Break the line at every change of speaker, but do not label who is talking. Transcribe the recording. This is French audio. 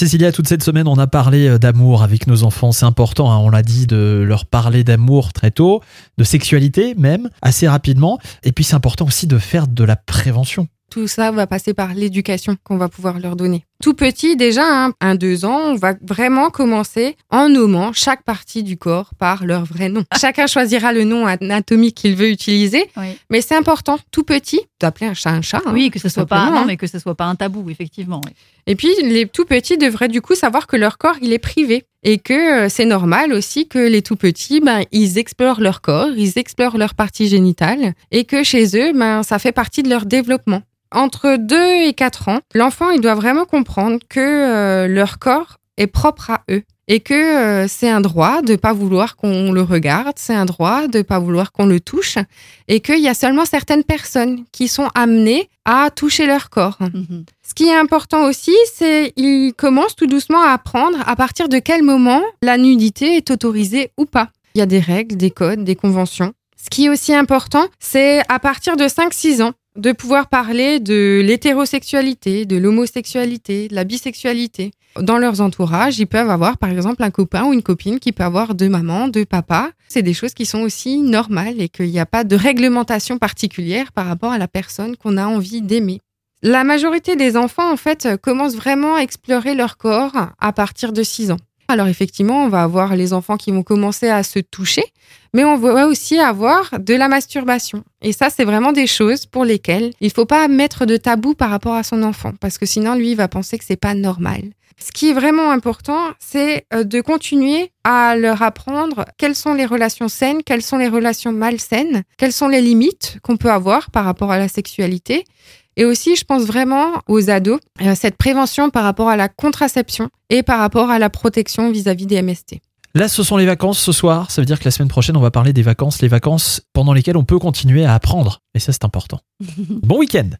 Cécilia, toute cette semaine, on a parlé euh, d'amour avec nos enfants. C'est important, hein, on l'a dit, de leur parler d'amour très tôt, de sexualité même, assez rapidement. Et puis c'est important aussi de faire de la prévention.
Tout ça va passer par l'éducation qu'on va pouvoir leur donner. Tout petit, déjà, hein, un deux ans, on va vraiment commencer en nommant chaque partie du corps par leur vrai nom. Chacun choisira le nom anatomique qu'il veut utiliser,
Oui.
mais c'est important, tout petit, d'appeler un chat un chat. hein,
Oui, que ce soit pas,
simplement,
non,
hein.
mais que ce soit pas un tabou, effectivement. oui.
Et puis, les tout petits devraient du coup savoir que leur corps, il est privé. Et que euh, c'est normal aussi que les tout petits, ben, ils explorent leur corps, ils explorent leur partie génitale. Et que chez eux, ben, ça fait partie de leur développement. Entre 2 et 4 ans, l'enfant, il doit vraiment comprendre que euh, leur corps est propre à eux. Et que euh, c'est un droit de pas vouloir qu'on le regarde, c'est un droit de pas vouloir qu'on le touche, et qu'il y a seulement certaines personnes qui sont amenées à toucher leur corps.
Mhm.
Ce qui est important aussi, c'est qu'ils commencent tout doucement à apprendre à partir de quel moment la nudité est autorisée ou pas. Il y a des règles, des codes, des conventions. Ce qui est aussi important, c'est à partir de 5-6 ans de pouvoir parler de l'hétérosexualité, de l'homosexualité, de la bisexualité. Dans leurs entourages, ils peuvent avoir par exemple un copain ou une copine qui peut avoir deux mamans, deux papas. C'est des choses qui sont aussi normales et qu'il n'y a pas de réglementation particulière par rapport à la personne qu'on a envie d'aimer. La majorité des enfants, en fait, commencent vraiment à explorer leur corps à partir de 6 ans. Alors effectivement, on va avoir les enfants qui vont commencer à se toucher, mais on va aussi avoir de la masturbation. Et ça, c'est vraiment des choses pour lesquelles il faut pas mettre de tabou par rapport à son enfant, parce que sinon, lui, il va penser que c'est pas normal. Ce qui est vraiment important, c'est euh, de continuer à leur apprendre quelles sont les relations saines, quelles sont les relations malsaines, quelles sont les limites qu'on peut avoir par rapport à la sexualité. Et aussi, je pense vraiment aux ados, euh, cette prévention par rapport à la contraception et par rapport à la protection vis-à-vis des MST.
Là, ce sont les vacances ce soir. Ça veut dire que la semaine prochaine, on va parler des vacances, les vacances pendant lesquelles on peut continuer à apprendre. Et ça, c'est important. bon week-end